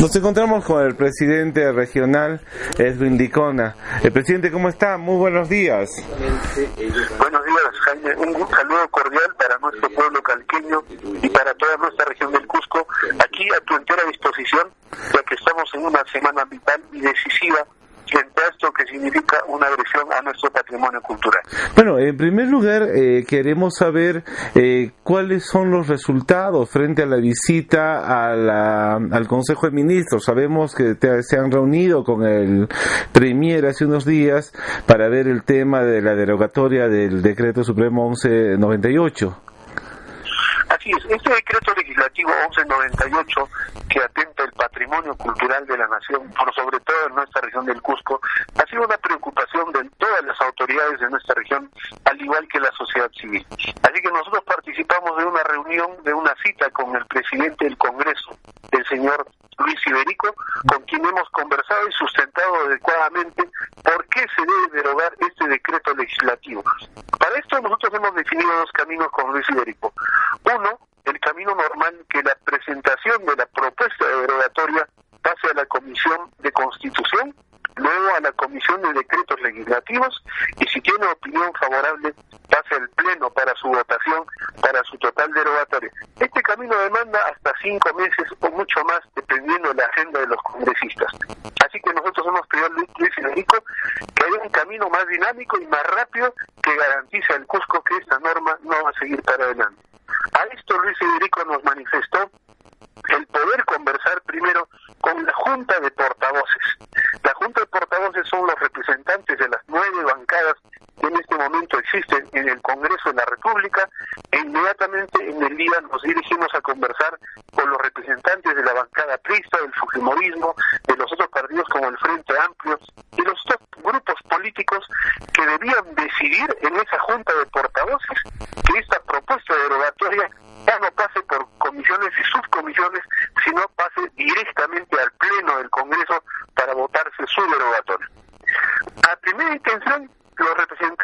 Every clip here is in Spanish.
Nos encontramos con el presidente regional, Edwin Dicona. El presidente, ¿cómo está? Muy buenos días. Buenos días, Jaime. Un saludo cordial para nuestro pueblo calqueño y para toda nuestra región del Cusco. Aquí a tu entera disposición, ya que estamos en una semana vital y decisiva frente a esto que significa una agresión a nuestro patrimonio cultural. Bueno, en primer lugar, eh, queremos saber eh, cuáles son los resultados frente a la visita a al Consejo de Ministros. Sabemos que se han reunido con el Premier hace unos días para ver el tema de la derogatoria del Decreto Supremo 1198. Así es, este decreto legislativo 1198 que atenta el patrimonio cultural de la nación, por sobre todo en nuestra región del Cusco, ha sido una preocupación de todas las autoridades de nuestra región, al igual que la sociedad civil. Así que nosotros participamos de una reunión, de una cita con el presidente del Congreso, el señor Iberico, con quien hemos conversado y sustentado adecuadamente por qué se debe derogar este decreto legislativo. Para esto nosotros hemos definido dos caminos con Luis Iberico. Uno, el camino normal que la presentación de la propuesta de derogatoria pase a la Comisión de Constitución, luego a la Comisión de Decretos Legislativos y si tiene opinión favorable pase al Pleno para su votación, para su total derogatoria. Este camino demanda hasta cinco meses o mucho más, dependiendo de la agenda de los congresistas. Así que nosotros hemos pedido a Luis Federico que haya un camino más dinámico y más rápido que garantice al Cusco que esta norma no va a seguir para adelante. A esto Luis Federico nos manifestó el poder conversar primero con la Junta de Portavoces. La Junta de Portavoces son los representantes de las nueve bancadas en este momento existen en el Congreso de la República e inmediatamente en el día nos dirigimos a conversar con los representantes de la bancada prista, del Fujimorismo, de los otros partidos como el Frente Amplio y los otros grupos políticos que debían decidir en esa Junta de Portavoces que esta propuesta derogatoria ya no pase por comisiones y subcomisiones, sino pase directamente al Pleno del Congreso para votarse su derogatoria. A primera intención,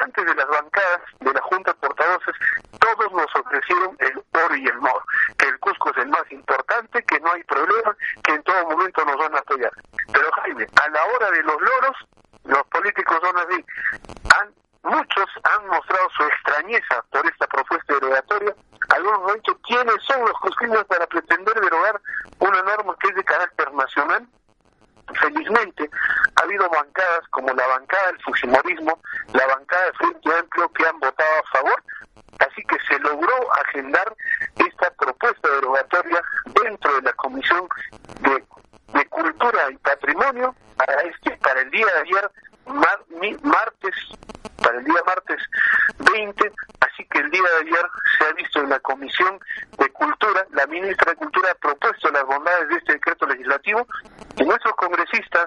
representantes de las bancadas de la Junta de Portavoces, todos nos ofrecieron el oro y el mor, que el Cusco es el más importante, que no hay problema, que en todo momento nos van a apoyar. Pero Jaime, a la hora de los loros, los políticos son así. Han, muchos han mostrado su extrañeza por esta propuesta derogatoria. Algunos han dicho quiénes son los cusqueños para pretender derogar una norma que es de carácter nacional. Felizmente, ha habido bancadas como la bancada del Fujimorismo, la bancada de Frente Amplio que han votado a favor, así que se logró agendar esta propuesta derogatoria dentro de la Comisión de, de Cultura y Patrimonio para este para el día de ayer martes para el día martes 20 así que el día de ayer se ha visto en la comisión de cultura la ministra de cultura ha propuesto las bondades de este decreto legislativo y nuestros congresistas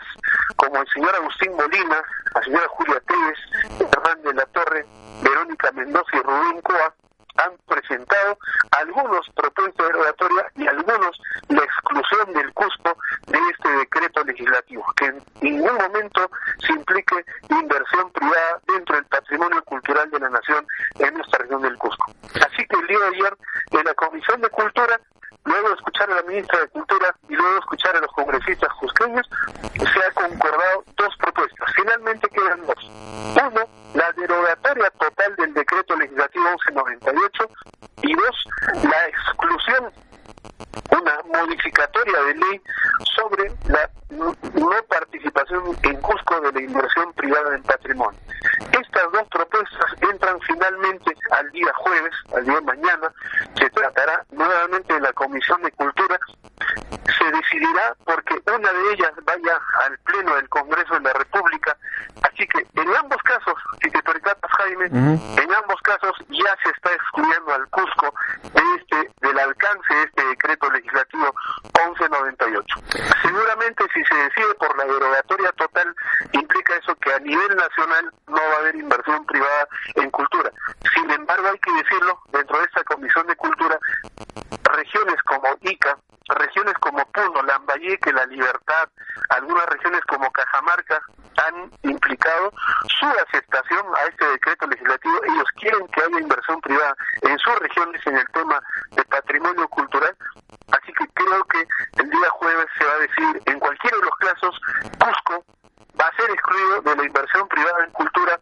como el señor Agustín Molina la señora Julia Pérez Hernán de la Torre Verónica Mendoza y Rubén Coa han presentado algunos propuestas derogatoria y algunos la exclusión del Cusco de este decreto legislativo, que en ningún momento se implique inversión privada dentro del patrimonio cultural de la nación en nuestra región del Cusco. Así que el día de ayer en la Comisión de Cultura luego de escuchar a la ministra de Cultura y luego de escuchar a los congresistas cusqueños, se ha concordado dos propuestas. Finalmente quedan dos. Uno, la derogatoria total del decreto legislativo 1198 y dos, la exclusión, una modificatoria de ley sobre la no participación en Cusco de la inversión privada en patrimonio. Estas dos propuestas entran finalmente al día jueves, al día mañana, se tratará nuevamente en la Comisión de Cultura, se decidirá porque una de ellas vaya al Pleno del Congreso de la República, así que en ambos casos, si te percatas Jaime, en ambos casos ya se está excluyendo al Cusco de este, del alcance de este decreto legislativo 1198. Seguramente si se decide por la derogatoria total, implica eso que a nivel nacional no va a haber inversión privada en cultura. Sin embargo, hay que decirlo, dentro de esta Comisión de Cultura, regiones como Regiones como Puno, Lambayeque, La Libertad, algunas regiones como Cajamarca, han implicado su aceptación a este decreto legislativo. Ellos quieren que haya inversión privada en sus regiones en el tema de patrimonio cultural. Así que creo que el día jueves se va a decir, en cualquiera de los casos, Cusco va a ser excluido de la inversión privada en cultura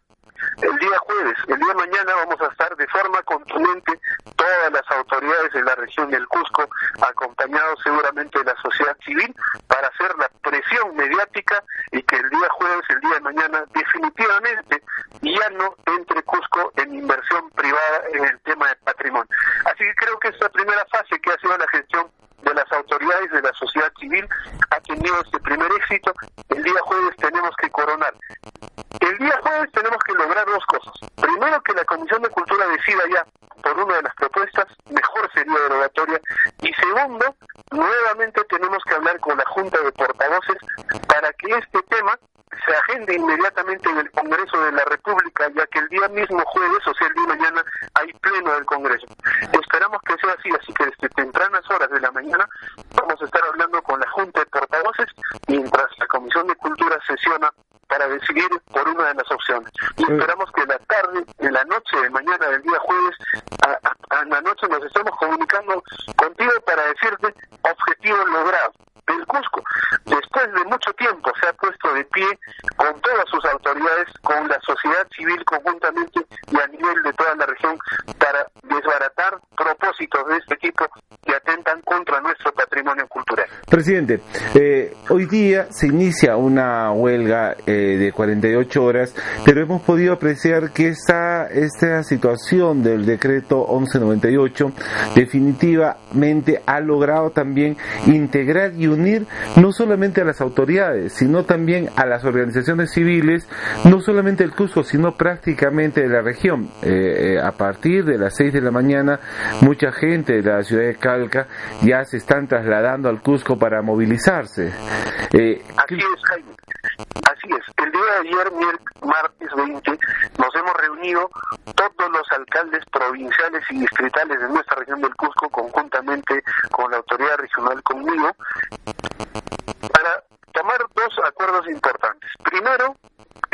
el día jueves. El día mañana vamos a estar de forma contundente todas las autoridades de la región del Cusco, acompañados seguramente de la sociedad civil, para hacer la presión mediática y que el día jueves, el día de mañana, definitivamente ya no entre Cusco en inversión privada en el tema de patrimonio. Así que creo que esta primera fase que ha sido la gestión de las autoridades de la sociedad civil ha tenido este primer éxito. El día jueves tenemos que coronar. El día jueves tenemos que lograr dos cosas. Primero, que la Comisión de Cultura decida ya por una de las propuestas, mejor sería derogatoria. Y segundo, nuevamente tenemos que hablar con la Junta de Portavoces para que este tema se agende inmediatamente en el Congreso de la República, ya que el día mismo jueves, o sea, el día mañana, hay pleno del Congreso. Esperamos que sea así, así que desde tempranas horas de la mañana vamos a estar hablando con la Junta de Portavoces mientras la Comisión de Cultura sesiona para decidir por una de las opciones. Y esperamos que la tarde, en la noche de mañana del día jueves, a, a la noche nos estemos comunicando contigo para decirte objetivo logrado del Cusco. Después de mucho tiempo ha puesto de pie con todas sus autoridades, con la sociedad civil conjuntamente y a nivel de toda la región para desbaratar propósitos de este tipo que atentan contra nuestro patrimonio cultural. Presidente, eh, hoy día se inicia una huelga eh, de 48 horas, pero hemos podido apreciar que esta, esta situación del decreto 1198 definitivamente ha logrado también integrar y unir no solamente a las autoridades, sino también a las organizaciones civiles, no solamente el Cusco, sino prácticamente de la región. Eh, a partir de las 6 de la mañana, mucha gente de la ciudad de Calca ya se están trasladando al Cusco para movilizarse. Eh, Así es, Jaime. Así es. El día de ayer, martes 20, nos hemos reunido todos los alcaldes provinciales y distritales de nuestra región del Cusco, conjuntamente con la autoridad regional conmigo, tomar dos acuerdos importantes. Primero,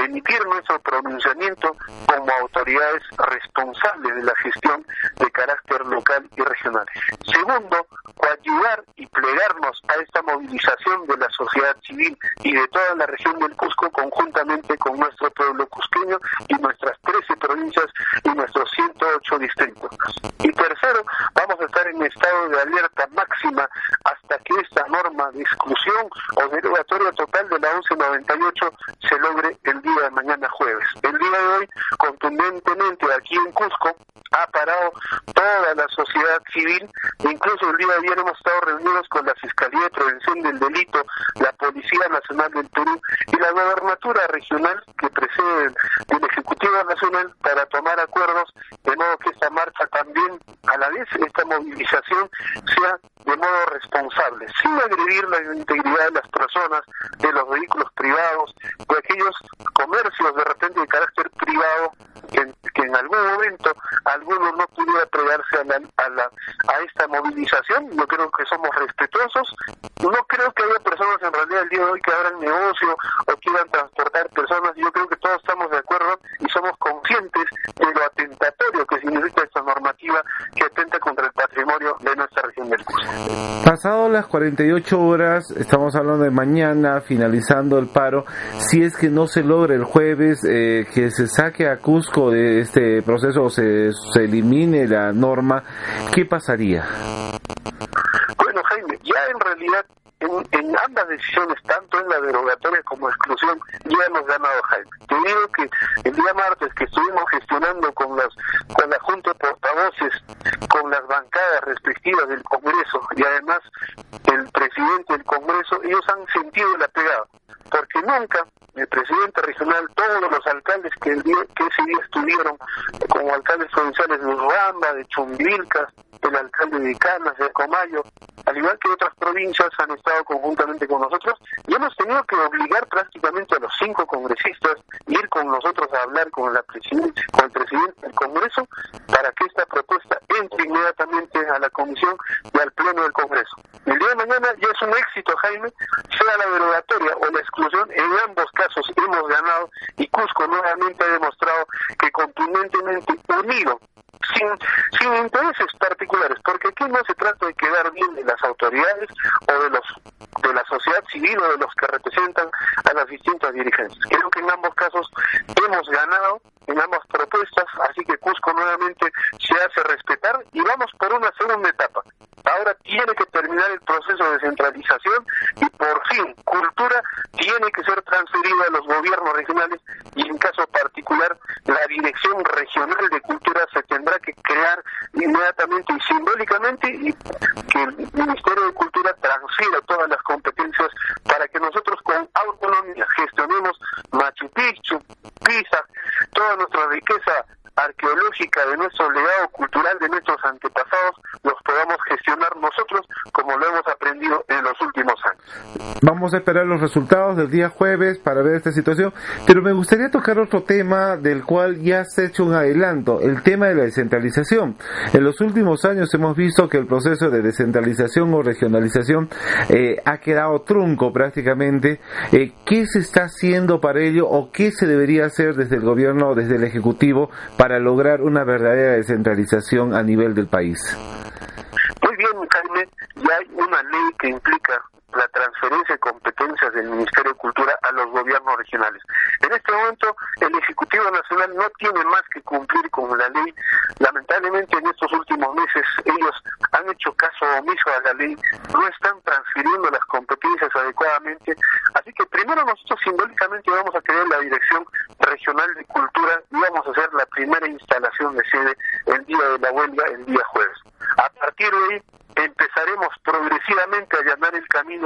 emitir nuestro pronunciamiento como autoridades responsables de la gestión de carácter local y regional. Segundo, coadyuvar y plegarnos a esta movilización de la sociedad civil y de toda la región del Cusco conjuntamente con nuestro pueblo cusqueño y nuestras 13 provincias y nuestros 108 distritos. Y tercero, vamos a estar en estado de alerta máxima hasta que esta norma de exclusión o derogatoria total de la 1198 se logre el día de mañana jueves. El día de hoy, contundentemente aquí en Cusco, ha parado toda la sociedad civil, incluso el día de ayer hemos estado reunidos con la Fiscalía de Prevención del Delito, la Policía Nacional del Perú y la Gobernatura Regional que precede del Ejecutivo Nacional para tomar acuerdos de modo que esta marcha también, a la vez esta movilización, sea de modo responsable, sin agredir la integridad de las personas, de los vehículos privados, de aquellos comercios de repente de carácter privado que, en algún momento alguno no pudiera pregarse a, la, a, la, a esta movilización. Yo creo que somos respetuosos. No creo que haya personas en realidad el día de hoy que abran negocio o quieran transportar personas. Yo creo que todos estamos de acuerdo y somos conscientes de lo atentatorio que significa esta normativa que atenta contra el patrimonio de nuestra región del Cusco. Pasado las 48 horas, estamos hablando de mañana, finalizando el paro, si es que no se logra el jueves eh, que se saque a Cusco de este proceso o se, se elimine la norma, ¿qué pasaría? Bueno, Jaime, ya en realidad ambas decisiones, tanto en la derogatoria como exclusión, ya hemos ganado Jaime. Te digo que el día martes que estuvimos gestionando con las con la Junta de Portavoces, con las bancadas respectivas del Congreso y además el presidente del Congreso, ellos han sentido la pegada, porque nunca el presidente regional, todos los alcaldes que, ese día estuvieron como alcaldes provinciales de Urubamba, de Chumbilca, el alcalde de Canas, de Comayo, al igual que otras provincias han estado conjuntamente con nosotros y hemos tenido que obligar prácticamente a los cinco congresistas a ir con nosotros a hablar con, la con el presidente del Congreso para que esta propuesta entre inmediatamente a la Comisión y al Pleno del Congreso. El día de mañana ya es un éxito, Jaime, sea la derogatoria o la exclusión, en ambos casos hemos ganado y Cusco nuevamente ha demostrado que contundentemente unido sin, intereses particulares, porque aquí no se trata de quedar bien de las autoridades o de los de la sociedad civil o de los que representan a las distintas dirigencias. Creo que en ambos casos hemos ganado en ambas propuestas, así que Cusco nuevamente se hace respetar y vamos por una segunda etapa. Ahora tiene que terminar el proceso de descentralización y por fin cultura tiene que ser transferida a los gobiernos regionales y en caso particular la dirección regional de cultura se tendrá que crear inmediatamente y simbólicamente y que el Ministerio de Cultura transfiera todas las competencias para que nosotros con autonomía gestionemos Machu Picchu, Pisa, toda nuestra riqueza arqueológica de nuestro legado cultural de nuestros antepasados los podamos gestionar nosotros como lo hemos aprendido en los últimos años. Vamos a esperar los resultados del día jueves para ver esta situación, pero me gustaría tocar otro tema del cual ya se ha hecho un adelanto, el tema de la descentralización. En los últimos años hemos visto que el proceso de descentralización o regionalización eh, ha quedado trunco prácticamente. Eh, ¿Qué se está haciendo para ello o qué se debería hacer desde el gobierno o desde el Ejecutivo para lograr una verdadera descentralización a nivel del país? Muy bien, Jaime, ya hay una ley que implica la transferencia de competencias del Ministerio de Cultura a los gobiernos regionales. En este momento, el Ejecutivo Nacional no tiene más que cumplir con la ley. Lamentablemente, en estos últimos meses, ellos han hecho caso omiso a la ley, no están transfiriendo las competencias adecuadamente. Así que primero nosotros simbólicamente vamos a crear la Dirección Regional de Cultura y vamos a hacer la primera instalación de sede el día de la huelga, el día jueves. A partir de ahí, empezaremos progresivamente a allanar el camino,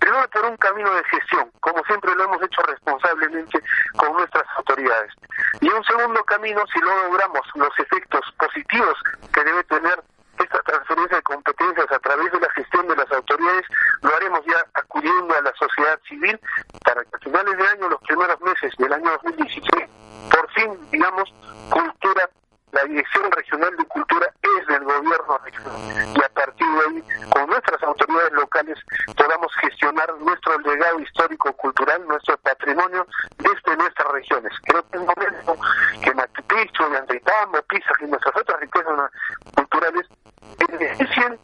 primero por un camino de gestión, como siempre lo hemos hecho responsablemente con nuestras autoridades. Y un segundo camino, si no logramos los efectos positivos que debe tener esta transferencia de competencias a través de la gestión de las autoridades, lo haremos ya acudiendo a la sociedad civil para que a finales de año, los primeros meses del año 2016, por fin, digamos, cultura la Dirección Regional de Cultura es del gobierno y a partir de ahí, con nuestras autoridades locales, podamos gestionar nuestro legado histórico-cultural, nuestro patrimonio desde nuestras regiones. Creo que es momento que Machu Picchu, Andritamo, Pisa y nuestras otras riquezas culturales beneficien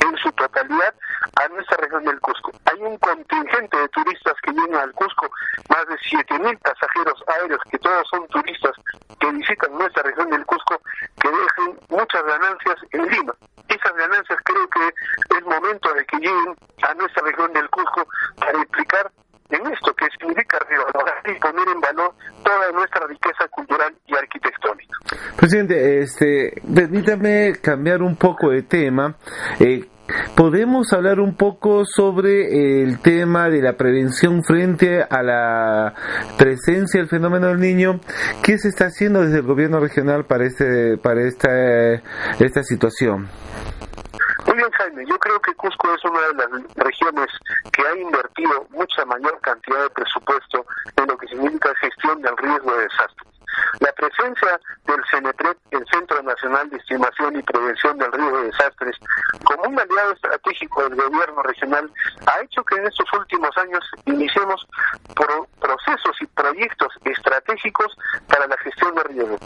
en su totalidad a nuestra región del Cusco. Hay un contingente de turistas que vienen al Cusco, más de 7.000 pasajeros aéreos, que todos son turistas que visitan nuestra región del Cusco, que dejen muchas ganancias en Lima. Esas ganancias creo que es momento de que lleguen a nuestra región del Cusco para explicar en esto que significa revalorar y poner en valor toda nuestra riqueza cultural y arquitectónica. Presidente, este, permítame cambiar un poco de tema. Eh, ¿Podemos hablar un poco sobre el tema de la prevención frente a la presencia del fenómeno del niño? ¿Qué se está haciendo desde el gobierno regional para este para esta esta situación? Muy bien, Jaime. Yo creo que Cusco es una de las regiones que ha invertido mucha mayor cantidad de presupuesto en lo que significa gestión del riesgo de desastre. La presencia del CENEPRED, el Centro Nacional de Estimación y Prevención del Riesgo de Desastres, como un aliado estratégico del gobierno regional, ha hecho que en estos últimos años iniciemos procesos y proyectos estratégicos para la gestión de riesgo.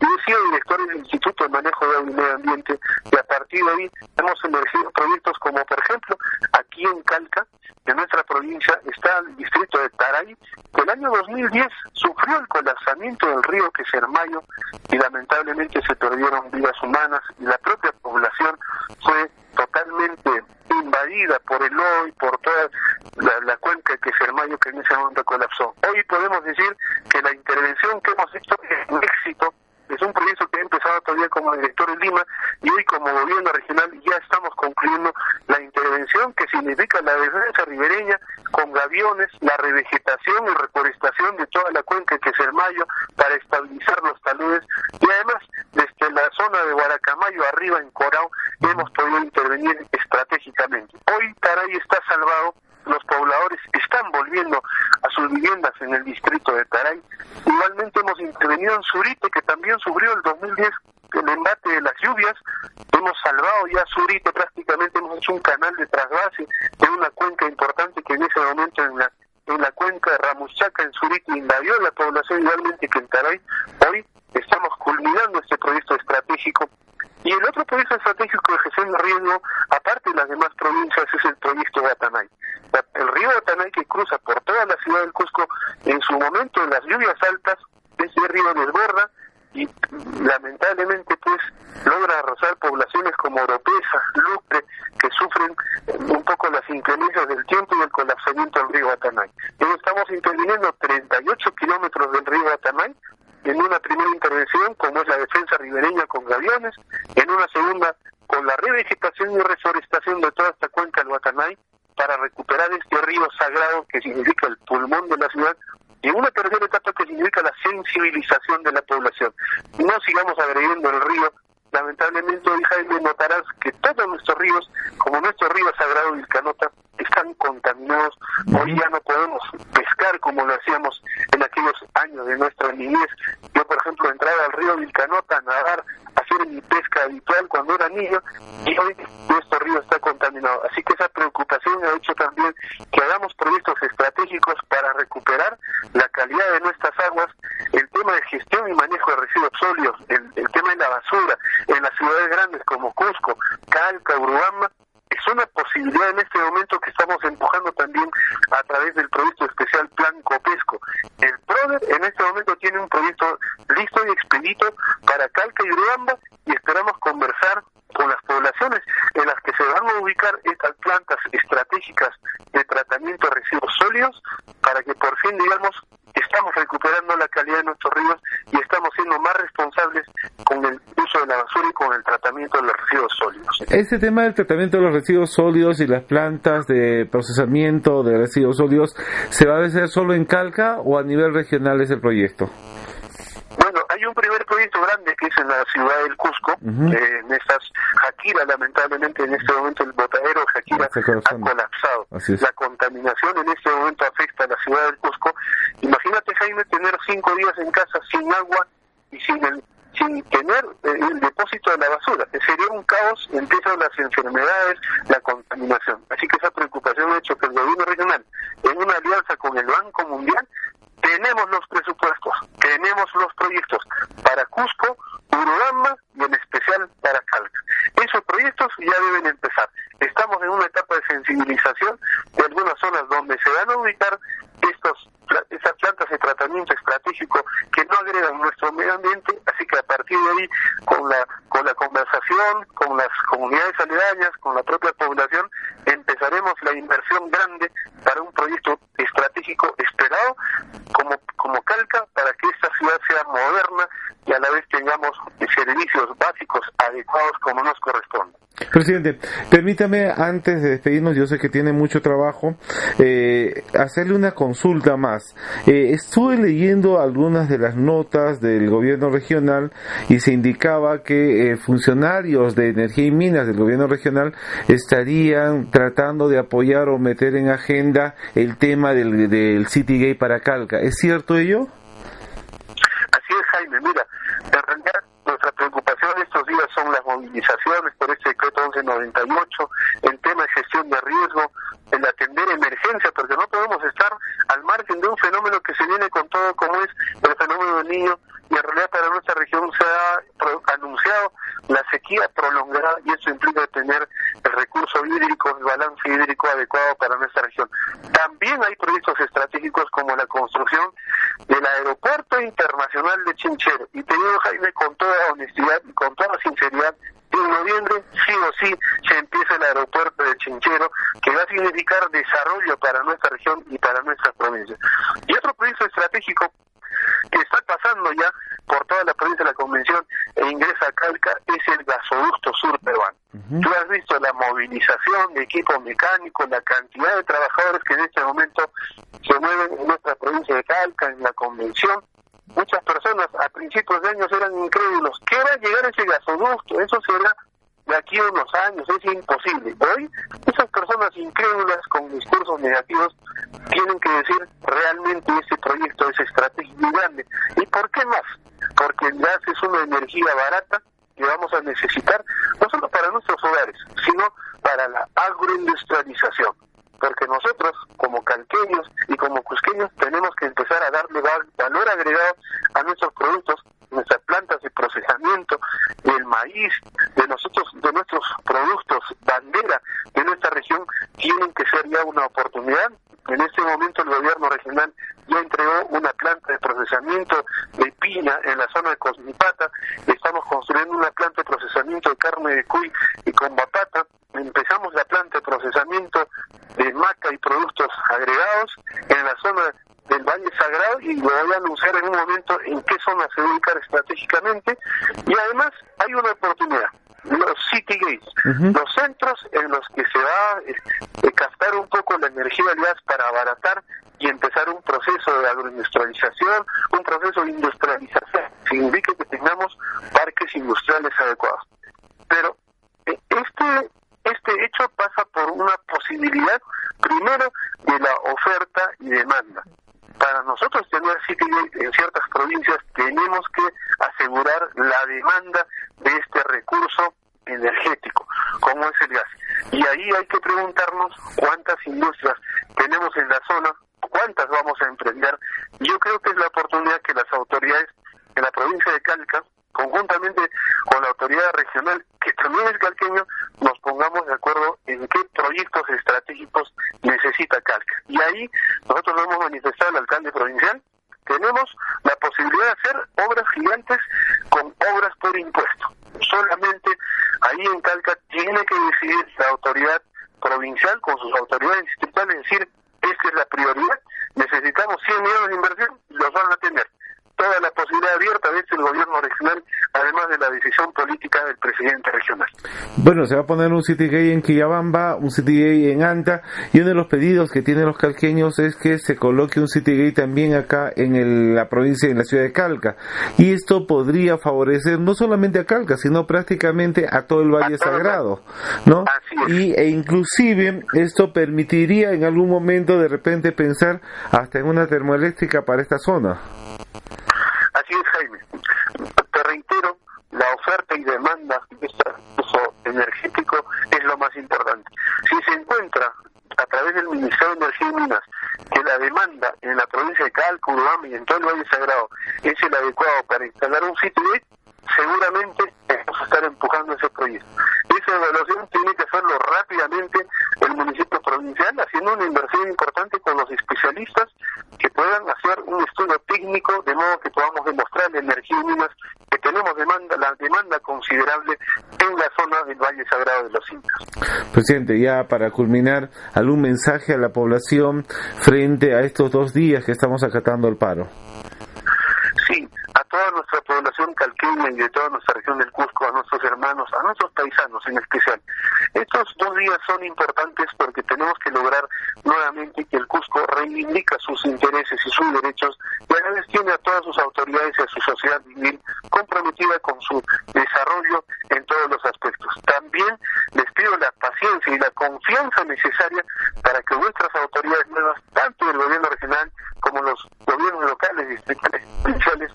Yo he sido director del Instituto de Manejo de Agua y Medio Ambiente y a partir de ahí hemos emergido proyectos como, por ejemplo, aquí en Calca, en nuestra provincia, está el distrito de Taray, que el año 2010 sufrió el colapsamiento del río Quesermayo y lamentablemente se perdieron vidas humanas y la propia población fue totalmente invadida por el lodo y por toda la, la cuenca de Quesermayo que en ese momento colapsó. Hoy podemos decir que la intervención que hemos hecho es un éxito es un proyecto que he empezado todavía como director en Lima y hoy como gobierno regional ya estamos concluyendo la intervención que significa la defensa ribereña con gaviones, la revegetación y reforestación de toda la cuenca que es el Mayo para estabilizar los taludes y además desde la zona de Guaracamayo arriba en Corao hemos podido intervenir estratégicamente. Hoy Taray está salvado los pobladores están volviendo a sus viviendas en el distrito de Taray. Igualmente hemos intervenido en Surite, que también sufrió el 2010 el embate de las lluvias hemos salvado ya Surite prácticamente, hemos hecho un canal de trasvase en una cuenca importante que en ese momento en la en la cuenca de Ramuchaca en Surite invadió la población igualmente que en Taray. Hoy estamos culminando este proyecto estratégico y el otro proyecto estratégico de gestión de riesgo, aparte de las demás provincias, es el proyecto de Atanay. El río Atanay que cruza por toda la ciudad del Cusco, en su momento en las lluvias altas, ese río desborda y lamentablemente pues logra arrasar poblaciones como Oropesa, Lucre, que sufren un poco las inclemencias del tiempo y el colapsamiento del río Atanay. Entonces estamos interviniendo 38 kilómetros del río Atanay en una primera intervención, como es la defensa ribereña con gaviones, en una segunda con la revegetación y reforestación de toda esta cuenca del Guatanay para recuperar este río sagrado que significa el pulmón de la ciudad y una tercera etapa que significa la sensibilización de la población. No sigamos agrediendo el río. Lamentablemente hoy Jaime notarás que todos nuestros ríos, como nuestro río sagrado Vilcanota, están contaminados. Hoy ya no podemos pescar como lo hacíamos en aquellos años de nuestra niñez. Yo, por ejemplo, entraba al río Vilcanota a nadar, a hacer mi pesca habitual cuando era niño, y hoy nuestro río está contaminado. Así que esa preocupación ha hecho también que hagamos proyectos estratégicos para recuperar la calidad de nuestras aguas, el tema de gestión y manejo de residuos sólidos, el, el tema de la basura en las ciudades grandes como Cusco, Calca, Urubamba, es una posibilidad en este momento que estamos empujando también a través del proyecto especial Plan Copesco. El PRODER en este momento tiene un proyecto listo y expedito para Calca y Urubamba y esperamos conversar con las poblaciones en las que se van a ubicar estas plantas estratégicas de tratamiento de residuos sólidos para que por fin, digamos, estamos recuperando la calidad de nuestros ríos y estamos siendo más responsables con el uso de la basura y con el tratamiento de los residuos sólidos. Este tema del tratamiento de los residuos sólidos y las plantas de procesamiento de residuos sólidos, ¿se va a hacer solo en Calca o a nivel regional es el proyecto? Grande que es en la ciudad del Cusco, eh, en estas Jaquira, lamentablemente en este momento el botadero de Jaquira ha colapsado. La contaminación en este momento afecta a la ciudad del Cusco. Imagínate, Jaime, tener cinco días en casa sin agua y sin el sin tener el depósito de la basura. Sería un caos, empiezan las enfermedades, la contaminación. Así que esa preocupación ha hecho que el gobierno regional, en una alianza con el Banco Mundial, tenemos los presupuestos, tenemos los proyectos para Cusco, Urubamba y en especial para Calca. Esos proyectos ya deben empezar. Estamos en una etapa de sensibilización de algunas zonas donde se van a ubicar estos esas plantas de tratamiento estratégico que no agregan nuestro medio ambiente, así que a partir de ahí, con la, con la conversación, con las comunidades aledañas, con la propia población, empezaremos la inversión grande para un proyecto estratégico esperado como, como calca para que esta ciudad sea moderna y a la vez tengamos servicios básicos adecuados como nos corresponde. Presidente, permítame antes de despedirnos, yo sé que tiene mucho trabajo, eh, hacerle una consulta más. Eh, estuve leyendo algunas de las notas del gobierno regional y se indicaba que eh, funcionarios de energía y minas del gobierno regional estarían tratando de apoyar o meter en agenda el tema del, del City Gay para Calca. ¿Es cierto ello? Así es, Jaime. Mira, en realidad nuestra preocupación estos días son las movilizaciones por este decreto 1198, el tema de gestión de riesgo, el atender emergencia, porque no podemos estar al margen de un fenómeno que se viene con todo como es el fenómeno del niño y en realidad para nuestra región se ha anunciado la sequía prolongada y eso implica tener el recurso hídrico, el balance hídrico adecuado para nuestra región. También hay proyectos estratégicos como la construcción del aeropuerto internacional de Chinchero. Y te digo, Jaime, con toda honestidad y con toda sinceridad, en noviembre sí o sí se empieza el aeropuerto de Chinchero, que va a significar desarrollo para nuestra región y para nuestras provincias. Y otro proyecto estratégico que está pasando ya por toda la provincia de la Convención e ingresa a Calca es el gasoducto sur peruano. Tú has visto la movilización de equipo mecánico, la cantidad de trabajadores que en este momento se mueven en nuestra provincia de Calca, en la Convención. Muchas personas a principios de años eran incrédulos. ¿Qué va a llegar ese gasoducto? Eso será aquí unos años, es imposible. Hoy, esas personas incrédulas con discursos negativos tienen que decir realmente este proyecto es estratégico y grande. ¿Y por qué más? Porque el gas es una energía barata que vamos a necesitar, no solo para nuestros hogares, sino para la agroindustrialización. Porque nosotros, como calqueños y como cusqueños, tenemos que empezar a darle valor agregado a nuestros productos, nuestras plantas de procesamiento, del maíz, de nosotros, de nuestros productos bandera de nuestra región, tienen que ser ya una oportunidad. En este momento el gobierno regional ya entregó una planta de procesamiento de piña en la zona de Cosmipata, estamos construyendo una planta de procesamiento de carne de cuy y con batata, empezamos la planta de procesamiento de maca y productos agregados en la zona del Valle Sagrado y lo voy a anunciar en un momento en qué zona se ubicar estratégicamente y además hay una oportunidad los city gates, los centros en los que se va a eh, captar un poco la energía del gas para abaratar y empezar un proceso de agroindustrialización, un proceso de industrialización, significa que tengamos parques industriales adecuados. Pero eh, este este hecho pasa por una posibilidad, primero, de la oferta y demanda. Para nosotros tener city en ciertas provincias tenemos que asegurar la demanda de este recurso energético, como es el gas. Y ahí hay que preguntarnos cuántas industrias tenemos en la zona, cuántas vamos a emprender. Yo creo que es la oportunidad que las autoridades en la provincia de Calca, conjuntamente con la autoridad regional, que también es calqueño, nos pongamos de acuerdo en qué proyectos estratégicos necesita Calca. Y ahí nosotros lo hemos manifestado alcalde provincial, tenemos la posibilidad de hacer obras gigantes con obras por impuesto. Solamente ahí en Calca tiene que decidir la autoridad provincial con sus autoridades distritales, decir, esta es la prioridad, necesitamos 100 millones de inversión, los van a tener toda la posibilidad abierta de este gobierno regional, además de la decisión política del presidente regional. Bueno, se va a poner un City Gay en Quillabamba, un City Gay en Anta, y uno de los pedidos que tienen los calqueños es que se coloque un City Gay también acá en la provincia, en la ciudad de Calca. Y esto podría favorecer no solamente a Calca, sino prácticamente a todo el Valle Sagrado, ¿no? Y, e inclusive esto permitiría en algún momento de repente pensar hasta en una termoeléctrica para esta zona. Así es, Jaime. Te reitero, la oferta y demanda de este recurso energético es lo más importante. Si se encuentra a través del Ministerio de Energía y Minas que la demanda en la provincia de Urubamba y en todo el Valle Sagrado es el adecuado para instalar un sitio, seguramente vamos a estar empujando ese proyecto. Esa evaluación tiene que hacerlo rápidamente el municipio provincial, haciendo una inversión importante con los especialistas que puedan hacer un estudio técnico de modo que podamos demostrar la energía y minas que tenemos demanda, la demanda considerable en la zona del Valle Sagrado de los Incas. Presidente, ya para culminar, ¿algún mensaje a la población frente a estos dos días que estamos acatando el paro? Sí, a toda nuestra población calqueña y de toda nuestra región del Cusco, a nuestros hermanos, a nuestros paisanos en especial. Estos dos días son importantes porque tenemos que lograr nuevamente que el Cusco reivindica sus intereses y sus derechos y a la vez tiene a todas sus autoridades y a su sociedad civil comprometida con su desarrollo en todos los aspectos. También les pido la paciencia y la confianza necesaria para que nuestras autoridades nuevas, tanto del gobierno regional como los gobiernos locales, distritales, provinciales,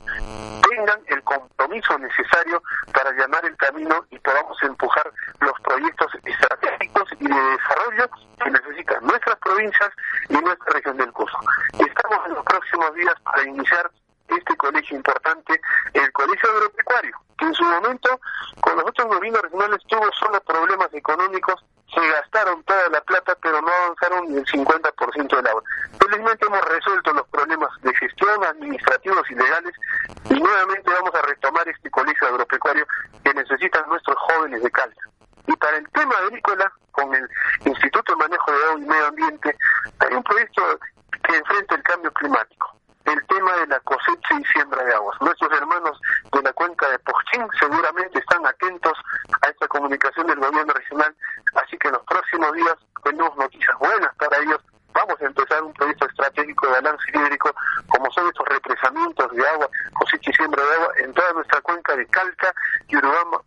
tengan el compromiso necesario para allanar el camino y podamos empujar los proyectos estratégicos y de desarrollo que necesitan nuestras provincias y nuestra región del Cusco. Estamos en los próximos días para iniciar este colegio importante, el Colegio Agropecuario, que en su momento con los otros gobiernos regionales tuvo solo problemas económicos, se gastaron toda la plata, pero no avanzaron ni el 50% de la obra. Felizmente hemos resuelto los problemas de gestión, administrativos y legales, y nuevamente vamos a retomar este colegio agropecuario que necesitan de Calca. Y para el tema agrícola, con el Instituto de Manejo de Agua y Medio Ambiente, hay un proyecto que enfrenta el cambio climático el tema de la cosecha y siembra de aguas. Nuestros hermanos de la cuenca de Pochín seguramente están atentos a esta comunicación del gobierno regional, así que en los próximos días tenemos noticias buenas para ellos. Vamos a empezar un proyecto estratégico de balance hídrico, como son estos represamientos de agua, cosecha y siembra de agua en toda nuestra cuenca de Calca y Urubamba,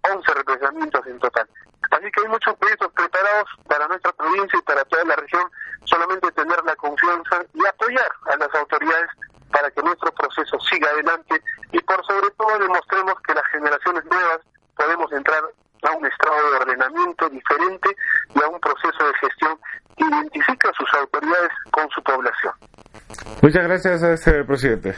11 represamientos en total. Así que hay muchos proyectos preparados para nuestra provincia y para toda la región, solamente tener la confianza y apoyar a las autoridades para que nuestro proceso siga adelante y por sobre todo demostremos que las generaciones nuevas podemos entrar a un estado de ordenamiento diferente y a un proceso de gestión que identifica a sus autoridades con su población. Muchas gracias, a este presidente.